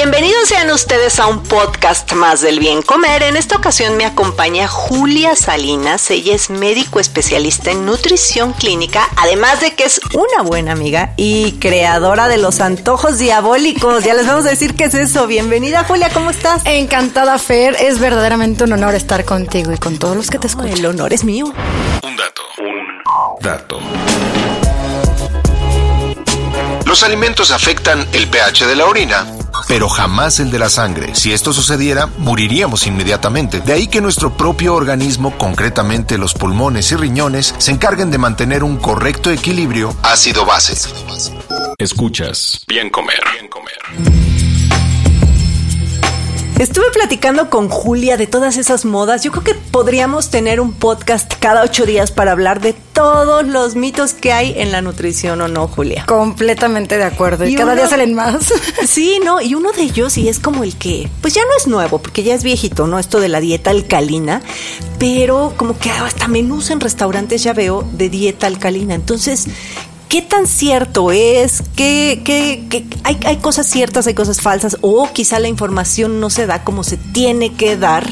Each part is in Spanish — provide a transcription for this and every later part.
Bienvenidos sean ustedes a un podcast más del bien comer. En esta ocasión me acompaña Julia Salinas. Ella es médico especialista en nutrición clínica, además de que es una buena amiga y creadora de los antojos diabólicos. Ya les vamos a decir qué es eso. Bienvenida Julia, ¿cómo estás? Encantada Fer, es verdaderamente un honor estar contigo y con todos los que te escuchan. El honor es mío. Un dato, un dato. Los alimentos afectan el pH de la orina, pero jamás el de la sangre. Si esto sucediera, moriríamos inmediatamente. De ahí que nuestro propio organismo, concretamente los pulmones y riñones, se encarguen de mantener un correcto equilibrio ácido-base. Escuchas Bien Comer, Bien Comer. Estuve platicando con Julia de todas esas modas. Yo creo que podríamos tener un podcast cada ocho días para hablar de todos los mitos que hay en la nutrición, ¿o no, Julia? Completamente de acuerdo. Y, Y cada uno- día salen más. Sí, no, y uno de ellos, y es como el que, pues ya no es nuevo, porque ya es viejito, ¿no? Esto de la dieta alcalina, pero como que hasta menús en restaurantes ya veo de dieta alcalina. Entonces, ¿qué tan cierto es? ¿Qué, qué, qué- hay, hay cosas ciertas, hay cosas falsas? O quizá la información no se da como se tiene que dar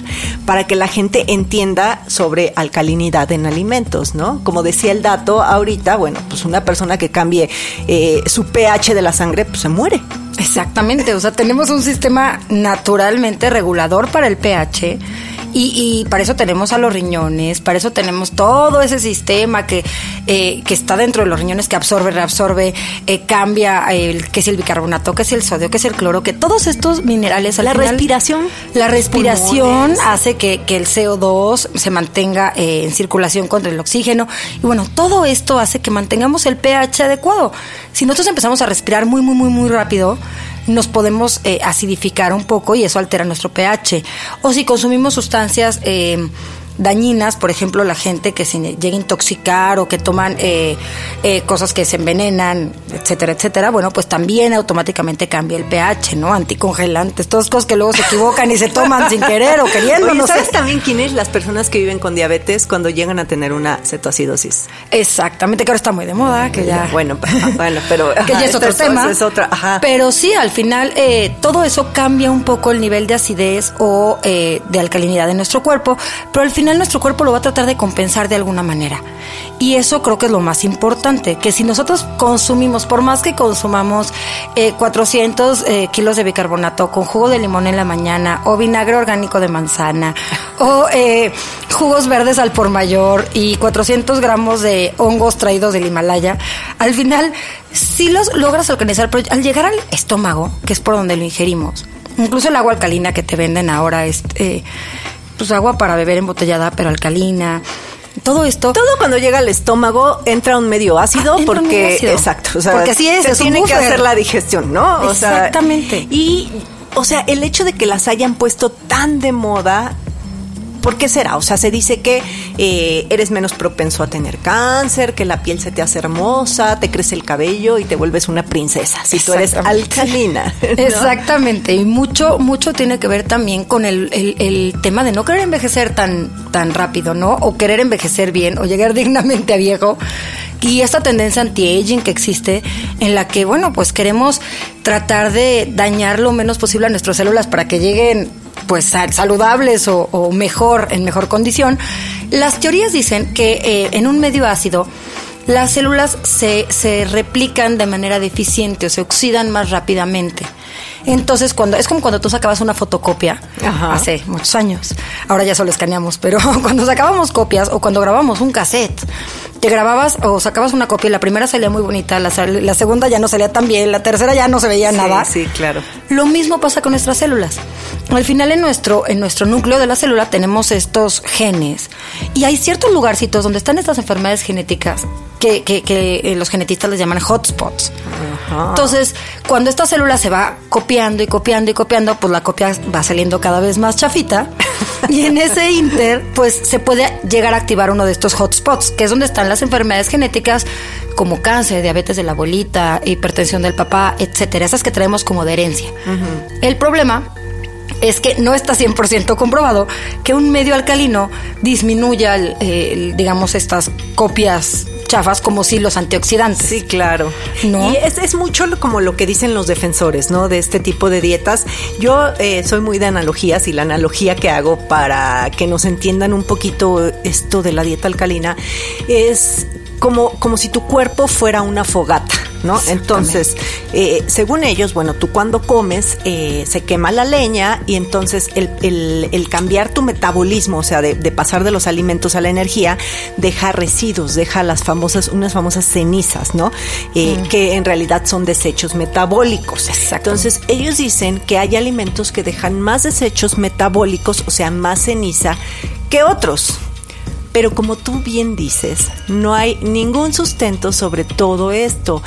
para que la gente entienda sobre alcalinidad en alimentos, ¿no? Como decía el dato ahorita, bueno, pues una persona que cambie eh, su pH de la sangre, pues se muere. Exactamente, o sea, tenemos un sistema naturalmente regulador para el pH. Y, y para eso tenemos a los riñones, para eso tenemos todo ese sistema que, eh, que está dentro de los riñones que absorbe, reabsorbe, eh, cambia el, que es el bicarbonato, que es el sodio, que es el cloro, que todos estos minerales al La final- respiración. La respiración Pulmones. hace que, que el CO2 se mantenga eh, en circulación contra el oxígeno. Y bueno, todo esto hace que mantengamos el pH adecuado. Si nosotros empezamos a respirar muy, muy, muy, muy rápido, nos podemos eh, acidificar un poco y eso altera nuestro pH. O si consumimos sustancias eh, dañinas, por ejemplo, la gente que se llega a intoxicar o que toman eh, eh, cosas que se envenenan, etcétera, etcétera, bueno, pues también automáticamente cambia el pH, ¿no? Anticongelantes, todas cosas que luego se equivocan y se toman sin querer o queriendo, Oye, no sé. ¿sabes también quiénes? Las personas que viven con diabetes cuando llegan a tener una cetoacidosis. Exactamente, que ahora está muy de moda, que ya... Bueno, bueno, pero que ya es otro tema. Es otra, ajá. Pero sí, al final eh, todo eso cambia un poco el nivel de acidez o de alcalinidad de nuestro cuerpo, pero al final nuestro cuerpo lo va a tratar de compensar de alguna manera. Y eso creo que es lo más importante, que si nosotros consumimos, por más que consumamos eh, 400 eh, kilos de bicarbonato con jugo de limón en la mañana o vinagre orgánico de manzana o eh, jugos verdes al por mayor y 400 gramos de hongos traídos del Himalaya, al final sí los logras alcanzar, pero al llegar al estómago, que es por donde lo ingerimos, incluso el agua alcalina que te venden ahora es eh, pues agua para beber embotellada, pero alcalina. Todo esto. Todo cuando llega al estómago entra un medio ácido Ah, un porque ácido. exacto, o sea, Porque así es, se es tiene que hacer la digestión, ¿no? O sea, Exactamente. y o sea, el hecho de que las hayan puesto tan de moda ¿Por qué será? O sea, se dice que eh, eres menos propenso a tener cáncer, que la piel se te hace hermosa, te crece el cabello y te vuelves una princesa si tú eres alcalina. ¿no? Exactamente, y mucho, mucho tiene que ver también con el, el- el tema de no querer envejecer tan, tan rápido, ¿no? O querer envejecer bien, o llegar dignamente a viejo. Y esta tendencia anti-aging que existe, en la que, bueno, pues queremos tratar de dañar lo menos posible a nuestras células para que lleguen pues sal- saludables o, o mejor, en mejor condición. Las teorías dicen que eh, en un medio ácido las células se, se replican de manera deficiente o se oxidan más rápidamente. Entonces, cuando es como cuando tú sacabas una fotocopia Ajá. hace muchos años. Ahora ya solo escaneamos, pero cuando sacábamos copias o cuando grabábamos un cassette, te grababas o sacabas una copia y la primera salía muy bonita, la, la segunda ya no salía tan bien, la tercera ya no se veía Sí, nada. sí, claro. Lo mismo pasa con nuestras células. Al final en nuestro, en nuestro núcleo de la célula tenemos estos genes y hay ciertos lugarcitos donde están estas enfermedades genéticas que, que- que, eh, los genetistas les llaman hotspots. Entonces, cuando esta célula se va copiando y copiando y copiando, pues la copia va saliendo cada vez más chafita. y en ese inter, pues se puede llegar a activar uno de estos hotspots, que es donde están las enfermedades genéticas como cáncer, diabetes de la abuelita, hipertensión del papá, etcétera, esas que traemos como de herencia. El problema es que no está 100% comprobado que un medio alcalino disminuya, el- el, digamos, estas copias chafas como si los antioxidantes. Sí, claro. ¿No? Y es, es mucho como lo que dicen los defensores, ¿no? De este tipo de dietas. Yo eh, soy muy de analogías y la analogía que hago para que nos entiendan un poquito esto de la dieta alcalina es como, como si tu cuerpo fuera una fogata, ¿no? Entonces, eh, según ellos, bueno, tú cuando comes eh, se quema la leña y entonces el, el- el cambiar tu metabolismo, o sea, de, de pasar de los alimentos a la energía, deja residuos, deja las famosas, unas famosas cenizas, ¿no? Eh, Que en realidad son desechos metabólicos. Entonces, ellos dicen que hay alimentos que dejan más desechos metabólicos, o sea, más ceniza, que otros. Pero como tú bien dices, no hay ningún sustento sobre todo esto.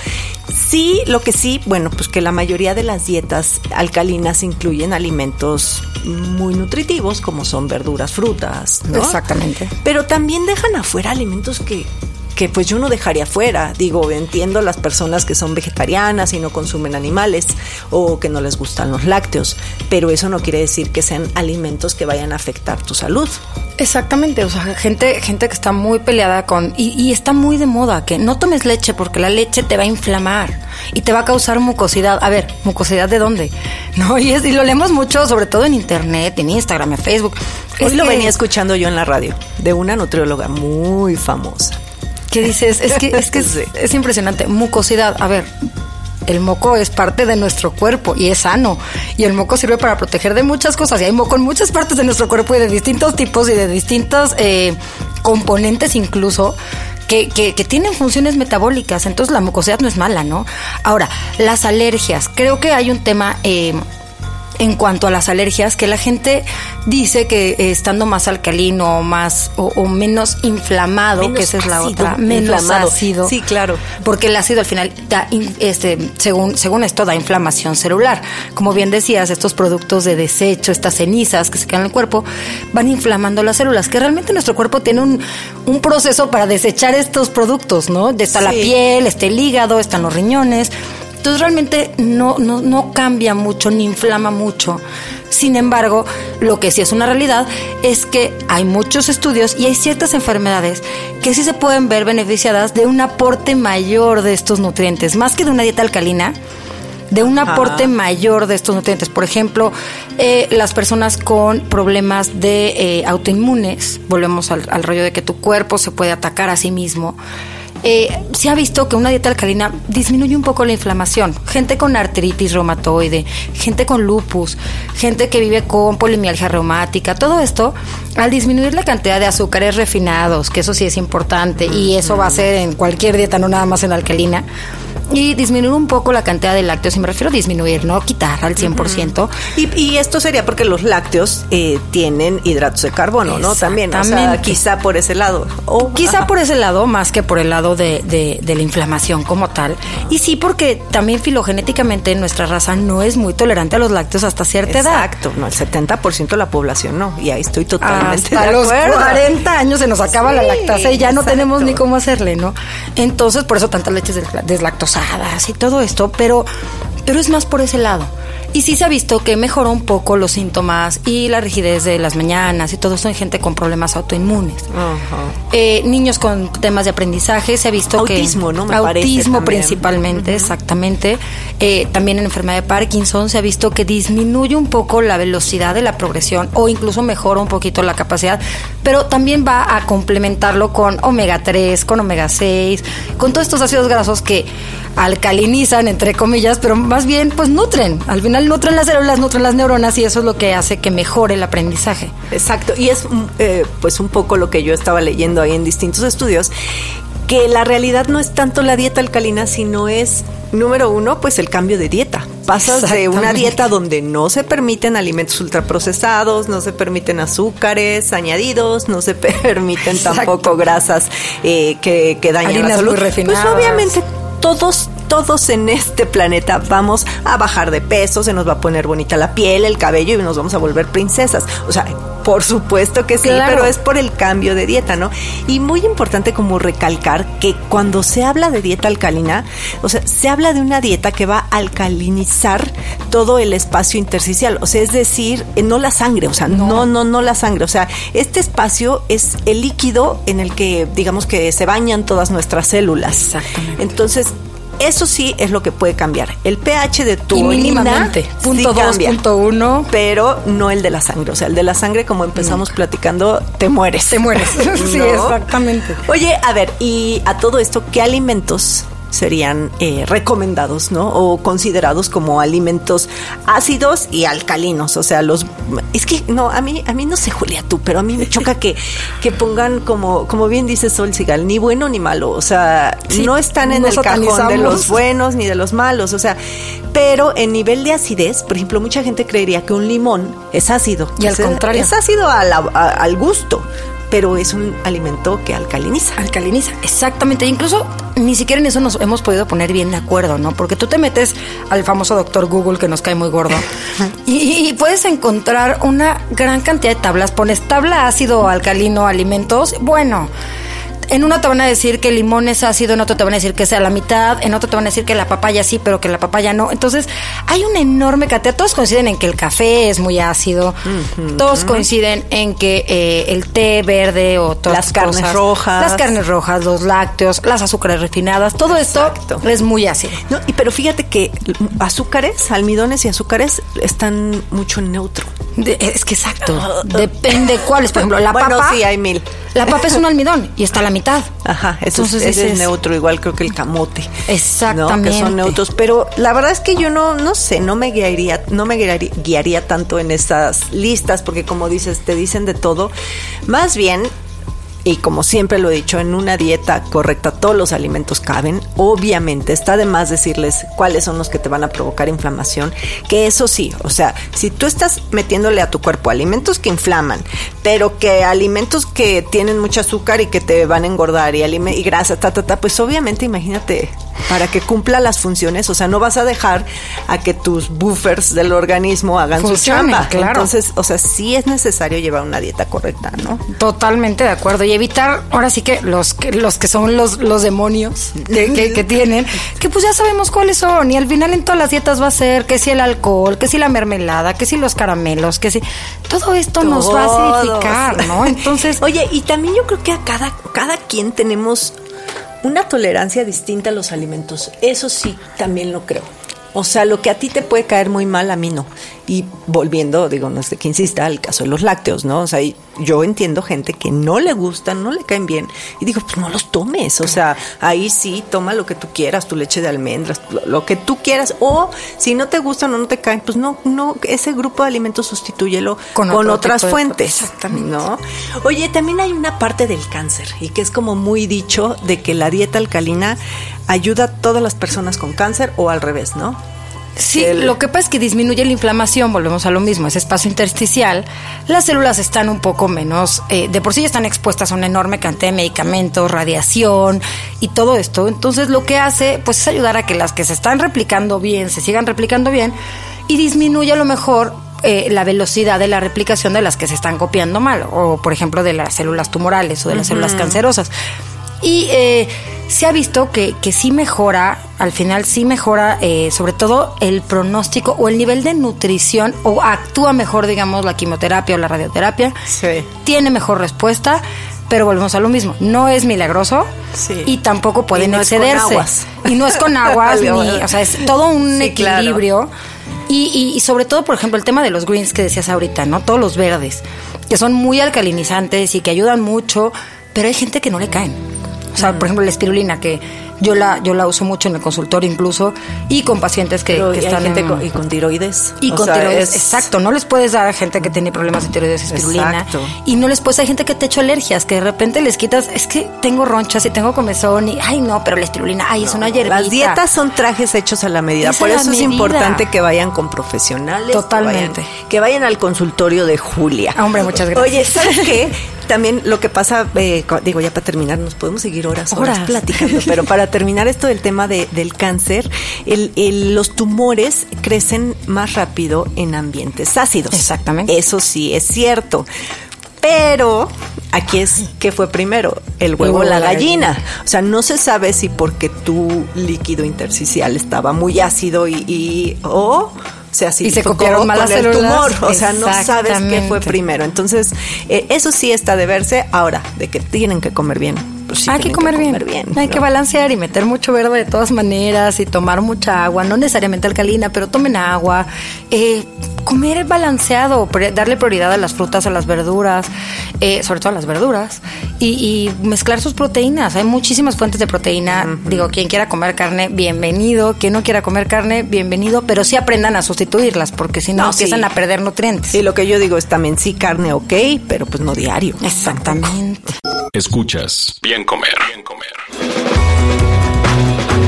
Sí, lo que sí, bueno, pues que la mayoría de las dietas alcalinas incluyen alimentos muy nutritivos, como son verduras, frutas, ¿no? Exactamente. Pero también dejan afuera alimentos que, que pues yo no dejaría fuera. Digo, entiendo las personas que son vegetarianas y no consumen animales o que no les gustan los lácteos, pero eso no quiere decir que sean alimentos que vayan a afectar tu salud. Exactamente, o sea, gente, gente que está muy peleada con, y, y está muy de moda, que no tomes leche porque la leche te va a inflamar y te va a causar mucosidad. A ver, ¿mucosidad de dónde? No, y, es, y lo leemos mucho, sobre todo en internet, en Instagram, en Facebook. Hoy Es lo que- venía escuchando yo en la radio de una nutrióloga muy famosa. ¿Qué dices? Es que, es, que es impresionante. Mucosidad, a ver. El moco es parte de nuestro cuerpo y es sano. Y el moco sirve para proteger de muchas cosas. Y hay moco en muchas partes de nuestro cuerpo y de distintos tipos y de distintos eh, componentes incluso. Que, que, que tienen funciones metabólicas, entonces la mucosidad no es mala, ¿no? Ahora, las alergias, creo que hay un tema eh, en cuanto a las alergias, que la gente dice que eh, estando más alcalino más o, o menos inflamado, Menos que esa es la otra, menos inflamado. ácido. Sí, claro. Porque el ácido al final da, este, según, según esto, da inflamación celular. Como bien decías, estos productos de desecho, estas cenizas que se quedan en el cuerpo, van inflamando las células, que realmente nuestro cuerpo tiene un, un proceso para desechar estos productos, ¿no? Está la piel, está el hígado, están los riñones. Entonces realmente no, no, no cambia mucho ni inflama mucho. Sin embargo, lo que sí es una realidad es que hay muchos estudios y hay ciertas enfermedades que sí se pueden ver beneficiadas de un aporte mayor de estos nutrientes, más que de una dieta alcalina, de un aporte mayor de estos nutrientes. Por ejemplo, eh, las personas con problemas de eh, autoinmunes, volvemos al, al rollo de que tu cuerpo se puede atacar a sí mismo. Eh, se ha visto que una dieta alcalina disminuye un poco la inflamación. Gente con artritis reumatoide, gente con lupus, gente que vive con polimialgia reumática, todo esto, al disminuir la cantidad de azúcares refinados, que eso sí es importante, y eso va a ser en cualquier dieta, no nada más en alcalina, y disminuir un poco la cantidad de lácteos, y me refiero a disminuir, no quitar al 100%. Y, y esto sería porque los lácteos eh, tienen hidratos de carbono, ¿no? También, o sea, quizá por ese lado. O, Quizá ajá. por ese lado, más que por el lado de, de- de la inflamación como tal. Y sí, porque también filogenéticamente nuestra raza no es muy tolerante a los lácteos hasta cierta edad. Exacto, no, el 70% de la población no, y ahí estoy totalmente Hasta de los acuerdo. 40 años se nos acaba la lactasa y ya no exacto. tenemos ni cómo hacerle, ¿no? Entonces, por eso tantas leches desla- y todo esto, pero, pero es más por ese lado. Y sí se ha visto que mejoró un poco los síntomas y la rigidez de las mañanas y todo eso en gente con problemas autoinmunes. Ajá. Eh, niños con temas de aprendizaje, se ha visto que... Autismo, ¿no? Me parece autismo principalmente, exactamente. eh, también en enfermedad de Parkinson se ha visto que disminuye un poco la velocidad de la progresión o incluso mejora un poquito la capacidad, pero también va a complementarlo con omega 3, con omega 6, con todos estos ácidos grasos que alcalinizan, entre comillas, pero más bien pues nutren. Al final nutren las células, nutren las neuronas y eso es lo que hace que mejore el aprendizaje. Exacto, y es eh, pues un poco lo que yo estaba leyendo ahí en distintos estudios, que la realidad no es tanto la dieta alcalina, sino es, número uno, pues el cambio de dieta. Pasas de una dieta donde no se permiten alimentos ultraprocesados, no se permiten azúcares añadidos, no se permiten tampoco grasas eh, que, que dañan la salud. Pues obviamente todos todos en este planeta vamos a bajar de peso, se nos va a poner bonita la piel, el cabello y nos vamos a volver princesas. O sea, por supuesto que sí, pero es por el cambio de dieta, ¿no? Y muy importante como recalcar que cuando se habla de dieta alcalina, o sea, se habla de una dieta que va a alcalinizar todo el espacio intersticial, o sea, es decir, eh, no la sangre, o sea, no, no, no, la sangre, o sea, este espacio es el líquido en el que, digamos que se bañan todas nuestras células. Exactamente. Entonces, eso sí es lo que puede cambiar. El pH de tu y mínimamente, punto dos, punto uno. Pero no el de la sangre. O sea, el de la sangre, como empezamos platicando, te mueres. Te mueres. sí, exactamente. Oye, a ver, y a todo esto, ¿qué alimentos serían eh, recomendados, ¿no? O considerados como alimentos ácidos y alcalinos. O sea, los es que no, a mí, a mí no sé, Julia, tú, pero a mí me choca que, que pongan como, como bien dice Sol Sigal, ni bueno ni malo. O sea, no están en el cajón de los buenos ni de los malos. O sea, pero en nivel de acidez, por ejemplo, mucha gente creería que un limón es ácido. Y al contrario. Es ácido al gusto pero es un alimento que alcaliniza. Alcaliniza, exactamente. Incluso ni siquiera en eso nos hemos podido poner bien de acuerdo, ¿no? Porque tú te metes al famoso doctor Google que nos cae muy gordo y, puedes encontrar una gran cantidad de tablas. Pones tabla ácido alcalino alimentos. Bueno en uno te van a decir que el limón es ácido, en otro te van a decir que sea la mitad, en otro te van a decir que la papaya sí, pero que la papaya no. Entonces, hay una enorme cantidad. Todos coinciden en que el café es muy ácido, todos coinciden en que eh, el té verde o todas las carnes rojas, las carnes rojas, los lácteos, las azúcares refinadas, todo esto es muy ácido. No, y pero fíjate que azúcares, almidones y azúcares están mucho en neutro. Es que exacto. Depende cuáles. Por ejemplo, la bueno, papa. sí, hay mil. La papa es un almidón y está a la mitad. Ajá, eso Entonces, es, neutro, igual creo que el camote. Exactamente. Que son neutros. Pero la verdad es que yo no, no sé, no me guiaría, no me guiaría, guiaría tanto en estas listas, porque como dices, te dicen de todo. Más bien, y como siempre lo he dicho, en una dieta correcta todos los alimentos caben. Obviamente está de más decirles cuáles son los que te van a provocar inflamación, que eso sí, o sea, si tú estás metiéndole a tu cuerpo alimentos que inflaman, pero que alimentos que tienen mucho azúcar y que te van a engordar y, y grasa, ta, ta, ta, pues obviamente imagínate para que cumpla las funciones, o sea, no vas a dejar a que tus buffers del organismo hagan su chamba. Entonces, o sea, sí es necesario llevar una dieta correcta, ¿no? Totalmente de acuerdo y evitar ahora sí que los que los que son los los demonios que, que, tienen, que pues ya sabemos cuáles son y al final en todas las dietas va a ser que si el alcohol, que si la mermelada, que si los caramelos, que si todo esto nos va a acidificar, ¿no? Entonces, oye, y también yo creo que a cada cada quien tenemos una tolerancia distinta a los alimentos. Eso sí, también lo creo. O sea, lo que a ti te puede caer muy mal, a mí no. Y volviendo, digo, no sé que insista, al caso de los lácteos, ¿no? O sea, yo entiendo gente que no le gustan, no le caen bien. Y digo, pues no los tomes. O sea, ahí sí, toma lo que tú quieras, tu leche de almendras, lo, que tú quieras. O si no te gustan o no te caen, pues no, no, ese grupo de alimentos sustitúyelo con, otras fuentes. Exactamente. ¿No? Oye, también hay una parte del cáncer y que es como muy dicho de que la dieta alcalina ayuda a todas las personas con cáncer o al revés, ¿no? Sí, lo que pasa es que disminuye la inflamación, volvemos a lo mismo, ese espacio intersticial, las células están un poco menos, eh, de por sí ya están expuestas a una enorme cantidad de medicamentos, radiación y todo esto, entonces lo que hace pues es ayudar a que las que se están replicando bien, se sigan replicando bien y disminuye a lo mejor eh, la velocidad de la replicación de las que se están copiando mal, o por ejemplo de las células tumorales o de las células cancerosas. Y eh, se ha visto que, que sí mejora, al final sí mejora eh, sobre todo el pronóstico o el nivel de nutrición o actúa mejor, digamos, la quimioterapia o la radioterapia. Sí. Tiene mejor respuesta pero volvemos a lo mismo. No es milagroso Sí. y tampoco pueden Y no es con excederse. aguas. Y no es con aguas, ni, o sea, es todo un Sí, claro. equilibrio. Y, y- y sobre todo, por ejemplo, el tema de los greens que decías ahorita, ¿no? Todos los verdes, que son muy alcalinizantes y que ayudan mucho, pero hay gente que no le caen. O sea, por ejemplo, la espirulina, que yo la, yo la uso mucho en el consultorio incluso, y con pacientes que, Pero están gente en- con, y con tiroides. y O con sea, tiroides, es- exacto. No les puedes dar a gente que tiene problemas de tiroides espirulina. Exacto. Y no les puedes, hay gente que te ha hecho alergias, que de repente les quitas, es que tengo ronchas y tengo comezón y, ay no, pero la espirulina, ay, es una hierbita. Las dietas son trajes hechos a la medida. Es Por eso es medida. importante que vayan con profesionales. Totalmente. Que vayan, que vayan al consultorio de Julia. Hombre, muchas gracias. Oye, ¿sabes qué? También lo que pasa, eh, digo, ya para terminar, nos podemos seguir horas, horas, Horas. platicando, pero para terminar esto del tema de- del cáncer, el- el- los tumores crecen más rápido en ambientes ácidos. Exactamente. Eso sí es cierto. Pero aquí es que fue primero, el huevo o la gallina. O sea, no se sabe si porque tu líquido intersticial estaba muy ácido y, y- o se acidificó copiaron mal con las el células. tumor. O sea, no sabes qué fue primero. Entonces, eh, eso sí está de verse. Ahora, de que tienen que comer bien. Pues sí hay que comer, bien. Hay ¿no? que balancear y meter mucho verde de todas maneras y tomar mucha agua, no necesariamente alcalina, pero tomen agua. Eh, comer balanceado, darle prioridad a las frutas, a las verduras, eh, sobre todo a las verduras, y, y mezclar sus proteínas. Hay muchísimas fuentes de proteína. Digo, quien quiera comer carne, bienvenido. Quien no quiera comer carne, bienvenido, pero sí aprendan a sustituirlas, porque si no, No, empiezan sí. a perder nutrientes. Y lo que yo digo es también sí carne, ok, pero pues no diario. Exactamente. Escuchas Bien Comer. Bien Comer.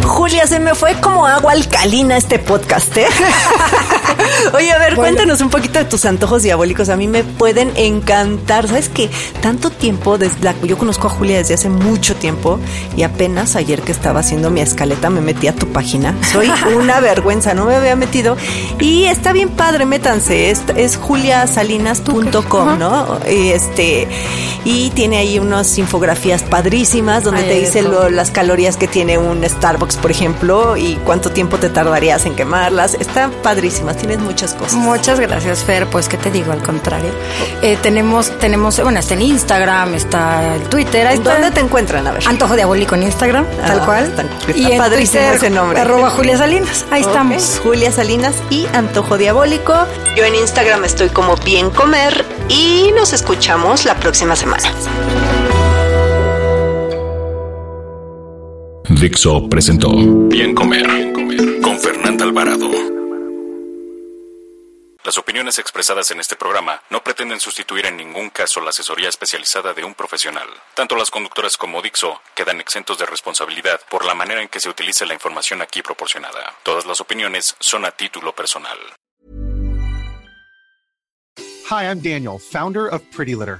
Julia, se me fue como agua alcalina este podcast, ¿eh? Oye, a ver, Bueno. cuéntanos un poquito de tus antojos diabólicos. A mí me pueden encantar. ¿Sabes qué? Tanto tiempo, desde la- yo conozco a Julia desde hace mucho tiempo y apenas ayer que estaba haciendo mi escaleta me metí a tu página. Soy una vergüenza, no me había metido. Y está bien padre, métanse. Es, es juliasalinas.com, ¿no? Y este, y tiene ahí unas infografías padrísimas donde Ay, te dice lo- las calorías que tiene un Starbucks, por ejemplo, y cuánto tiempo te tardarías en quemarlas. Están padrísimas, tienes muchas cosas. Muchas gracias, Fer. Pues, ¿qué te digo? Al contrario. Eh, tenemos, tenemos, bueno, está el Instagram, está el Twitter. Ahí está. ¿Dónde te encuentran? A ver. Antojo Diabólico en Instagram, Ah, tal cual. está- está y en padrísimo Twitter, ese nombre. Arroba Julia Salinas. Ahí estamos. Julia Salinas y Antojo Diabólico. Yo en Instagram estoy como Bien Comer y nos escuchamos la próxima semana. Dixo presentó Bien Comer. Bien Comer. Con Fernanda Alvarado. Las opiniones expresadas en este programa no pretenden sustituir en ningún caso la asesoría especializada de un profesional. Tanto las conductoras como Dixo quedan exentos de responsabilidad por la manera en que se utilice la información aquí proporcionada. Todas las opiniones son a título personal. Hi, I'm Daniel, founder of Pretty Litter.